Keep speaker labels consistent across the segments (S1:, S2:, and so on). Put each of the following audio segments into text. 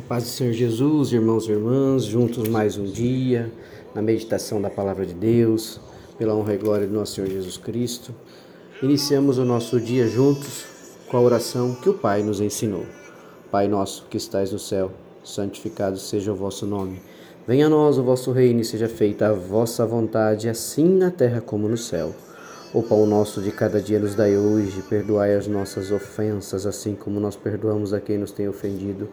S1: A paz do Senhor Jesus, irmãos e irmãs, juntos mais um dia, na meditação da palavra de Deus, pela honra e glória do nosso Senhor Jesus Cristo. Iniciamos o nosso dia juntos com a oração que o Pai nos ensinou. Pai nosso que estais no céu, santificado seja o vosso nome. Venha a nós o vosso reino e seja feita a vossa vontade, assim na terra como no céu. O pão nosso de cada dia nos dai hoje, perdoai as nossas ofensas, assim como nós perdoamos a quem nos tem ofendido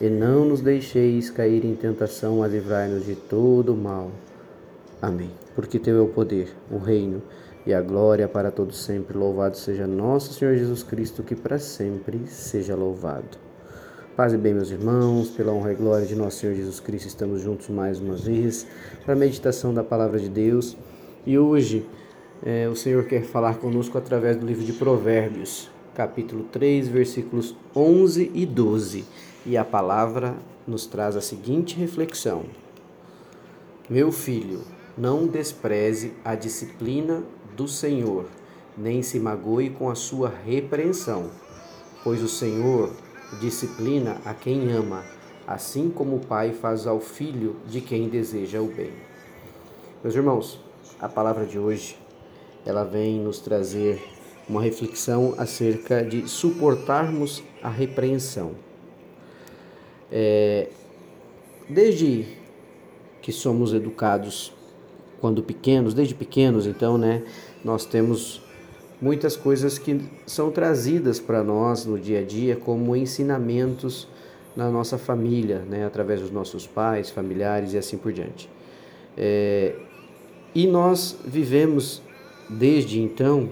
S1: e não nos deixeis cair em tentação, mas livrai-nos de todo mal. Amém. Porque teu é o poder, o reino e a glória para todos sempre. Louvado seja nosso Senhor Jesus Cristo, que para sempre seja louvado. Paz e bem, meus irmãos, pela honra e glória de nosso Senhor Jesus Cristo, estamos juntos mais uma vez para a meditação da palavra de Deus. E hoje é, o Senhor quer falar conosco através do livro de Provérbios, capítulo 3, versículos 11 e 12 e a palavra nos traz a seguinte reflexão: Meu filho, não despreze a disciplina do Senhor, nem se magoe com a sua repreensão, pois o Senhor disciplina a quem ama, assim como o pai faz ao filho de quem deseja o bem. Meus irmãos, a palavra de hoje, ela vem nos trazer uma reflexão acerca de suportarmos a repreensão. É, desde que somos educados quando pequenos, desde pequenos, então, né, nós temos muitas coisas que são trazidas para nós no dia a dia como ensinamentos na nossa família, né, através dos nossos pais, familiares e assim por diante. É, e nós vivemos desde então,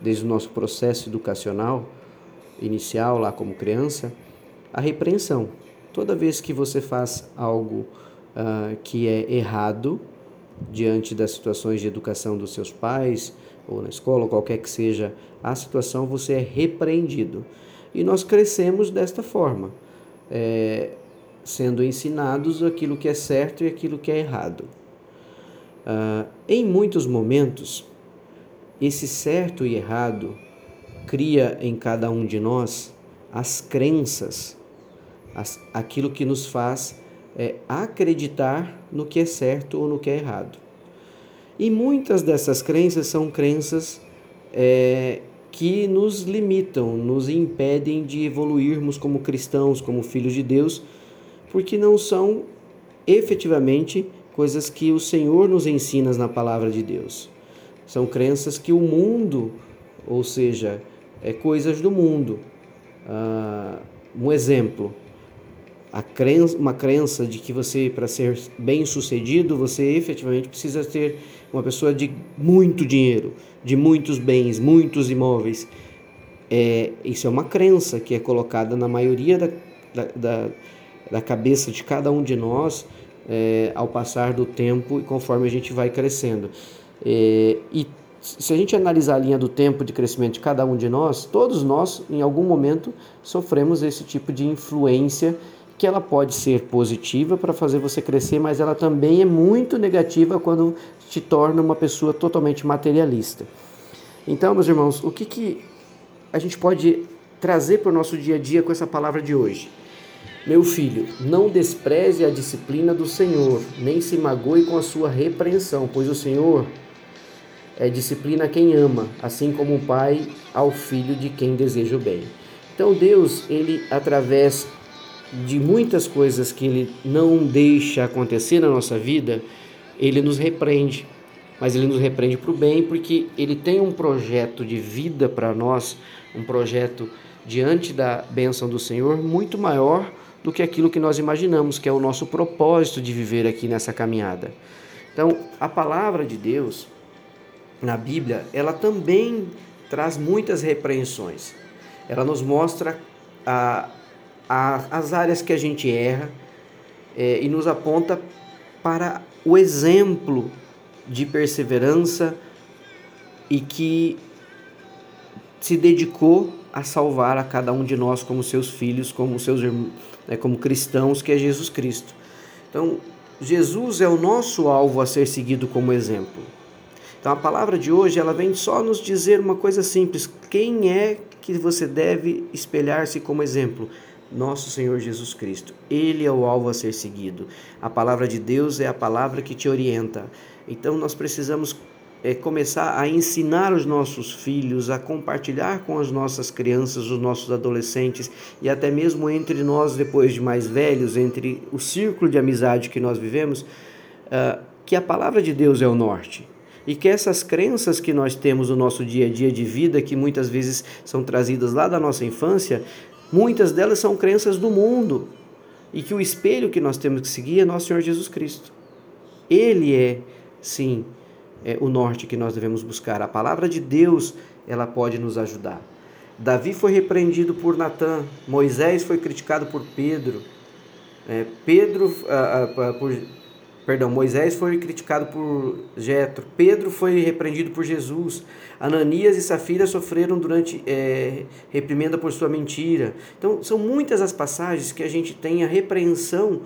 S1: desde o nosso processo educacional inicial lá como criança, a repreensão. Toda vez que você faz algo uh, que é errado diante das situações de educação dos seus pais ou na escola, ou qualquer que seja a situação, você é repreendido. E nós crescemos desta forma, é, sendo ensinados aquilo que é certo e aquilo que é errado. Uh, em muitos momentos, esse certo e errado cria em cada um de nós as crenças aquilo que nos faz é, acreditar no que é certo ou no que é errado. E muitas dessas crenças são crenças é, que nos limitam, nos impedem de evoluirmos como cristãos, como filhos de Deus, porque não são efetivamente coisas que o Senhor nos ensina na palavra de Deus. São crenças que o mundo, ou seja, é coisas do mundo. Ah, um exemplo, crença, uma crença de que você, para ser bem sucedido, você efetivamente precisa ter uma pessoa de muito dinheiro, de muitos bens, muitos imóveis. É, isso é uma crença que é colocada na maioria da, da, da, da cabeça de cada um de nós é, ao passar do tempo e conforme a gente vai crescendo. É, e se a gente analisar a linha do tempo de crescimento de cada um de nós, todos nós, em algum momento, sofremos esse tipo de influência que ela pode ser positiva para fazer você crescer, mas ela também é muito negativa quando te torna uma pessoa totalmente materialista. Então, meus irmãos, o que, que a gente pode trazer para o nosso dia a dia com essa palavra de hoje? Meu filho, não despreze a disciplina do Senhor, nem se magoe com a sua repreensão, pois o Senhor é disciplina quem ama, assim como o pai ao filho de quem deseja o bem. Então Deus, ele através de muitas coisas que ele não deixa acontecer na nossa vida, ele nos repreende. Mas ele nos repreende para o bem, porque ele tem um projeto de vida para nós, um projeto diante da bênção do Senhor muito maior do que aquilo que nós imaginamos, que é o nosso propósito de viver aqui nessa caminhada. Então, a palavra de Deus na Bíblia, ela também traz muitas repreensões. Ela nos mostra a, as áreas que a gente erra é, e nos aponta para o exemplo de perseverança e que se dedicou a salvar a cada um de nós como seus filhos, como seus né, como cristãos, que é Jesus Cristo. Então, Jesus é o nosso alvo a ser seguido como exemplo. Então, a palavra de hoje ela vem só nos dizer uma coisa simples: quem é que você deve espelhar-se como exemplo? Nosso Senhor Jesus Cristo. Ele é o alvo a ser seguido. A palavra de Deus é a palavra que te orienta. Então nós precisamos é, começar a ensinar os nossos filhos, a compartilhar com as nossas crianças, os nossos adolescentes e até mesmo entre nós, depois de mais velhos, entre o círculo de amizade que nós vivemos, uh, que a palavra de Deus é o norte. E que essas crenças que nós temos no nosso dia a dia de vida, que muitas vezes são trazidas lá da nossa infância, muitas delas são crenças do mundo. E que o espelho que nós temos que seguir é nosso Senhor Jesus Cristo. Ele é, sim, é, o norte que nós devemos buscar. A palavra de Deus, ela pode nos ajudar. Davi foi repreendido por Natã, Moisés foi criticado por Pedro, é, Pedro, ah, ah, por, perdão, Moisés foi criticado por Jetro, Pedro foi repreendido por Jesus, Ananias e Safira sofreram durante é, reprimenda por sua mentira. Então, são muitas as passagens que a gente tem a repreensão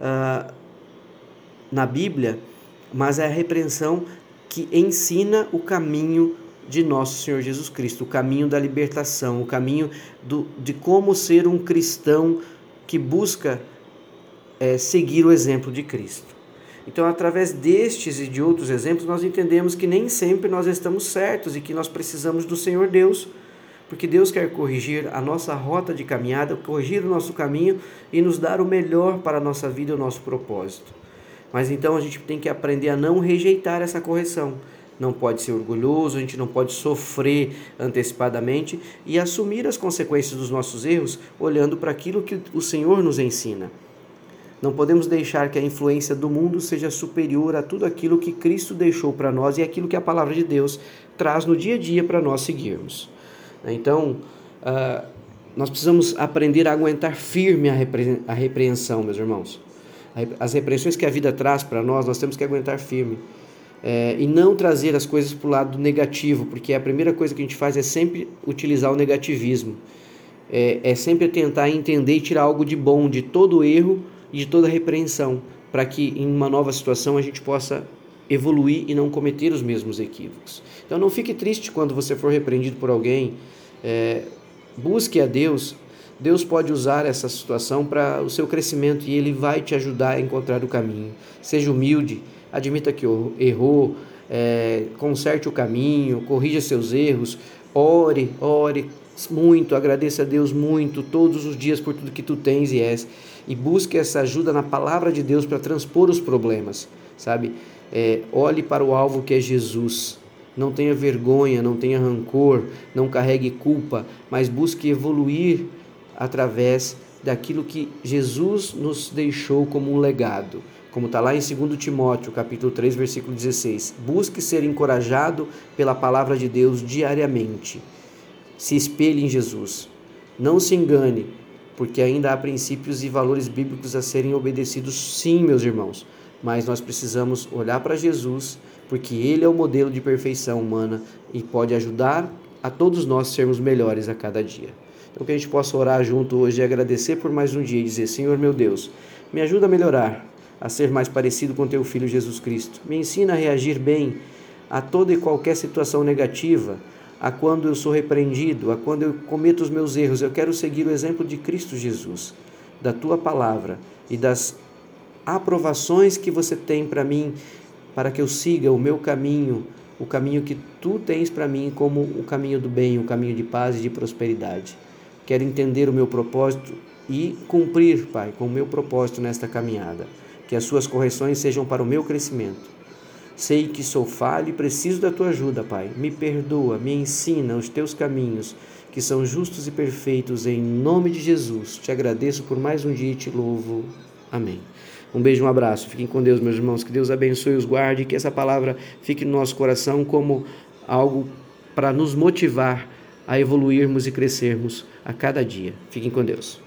S1: ah, na Bíblia, mas é a repreensão que ensina o caminho de nosso Senhor Jesus Cristo, o caminho da libertação, o caminho do, de como ser um cristão que busca é, seguir o exemplo de Cristo. Então, através destes e de outros exemplos, nós entendemos que nem sempre nós estamos certos e que nós precisamos do Senhor Deus, porque Deus quer corrigir a nossa rota de caminhada, corrigir o nosso caminho e nos dar o melhor para a nossa vida e o nosso propósito. Mas então a gente tem que aprender a não rejeitar essa correção. Não pode ser orgulhoso, a gente não pode sofrer antecipadamente e assumir as consequências dos nossos erros olhando para aquilo que o Senhor nos ensina. Não podemos deixar que a influência do mundo seja superior a tudo aquilo que Cristo deixou para nós e aquilo que a palavra de Deus traz no dia a dia para nós seguirmos. Então, uh, nós precisamos aprender a aguentar firme a repreensão, meus irmãos as repressões que a vida traz para nós, nós temos que aguentar firme. É, e não trazer as coisas para o lado negativo, porque a primeira coisa que a gente faz é sempre utilizar o negativismo. É, é sempre tentar entender e tirar algo de bom de todo erro e de toda repreensão, para que em uma nova situação a gente possa evoluir e não cometer os mesmos equívocos. Então não fique triste quando você for repreendido por alguém. É, busque a Deus Deus pode usar essa situação para o seu crescimento e Ele vai te ajudar a encontrar o caminho. Seja humilde, admita que errou, é, conserte o caminho, corrija seus erros, ore, ore muito, agradeça a Deus muito todos os dias por tudo que tu tens e és e busque essa ajuda na palavra de Deus para transpor os problemas, sabe? É, olhe para o alvo que é Jesus. Não tenha vergonha, não tenha rancor, não carregue culpa, mas busque evoluir através daquilo que Jesus nos deixou como um legado. Como está lá em 2 Timóteo, capítulo 3, versículo 16. Busque ser encorajado pela palavra de Deus diariamente. Se espelhe em Jesus. Não se engane, porque ainda há princípios e valores bíblicos a serem obedecidos, sim, meus irmãos. Mas nós precisamos olhar para Jesus, porque Ele é o modelo de perfeição humana e pode ajudar a todos nós sermos melhores a cada dia. Então que a gente possa orar junto hoje e agradecer por mais um dia e dizer: Senhor meu Deus, me ajuda a melhorar, a ser mais parecido com teu filho Jesus Cristo. Me ensina a reagir bem a toda e qualquer situação negativa, a quando eu sou repreendido, a quando eu cometo os meus erros. Eu quero seguir o exemplo de Cristo Jesus, da tua palavra e das aprovações que você tem para mim, para que eu siga o meu caminho, o caminho que tu tens para mim como o caminho do bem, o caminho de paz e de prosperidade. Quero entender o meu propósito e cumprir, Pai, com o meu propósito nesta caminhada. Que as suas correções sejam para o meu crescimento. Sei que sou falho e preciso da tua ajuda, Pai. Me perdoa, me ensina os teus caminhos, que são justos e perfeitos, em nome de Jesus. Te agradeço por mais um dia e te louvo. Amém. Um beijo, um abraço. Fiquem com Deus, meus irmãos. Que Deus abençoe os guarde. Que essa palavra fique no nosso coração como algo para nos motivar a evoluirmos e crescermos a cada dia. Fiquem com Deus.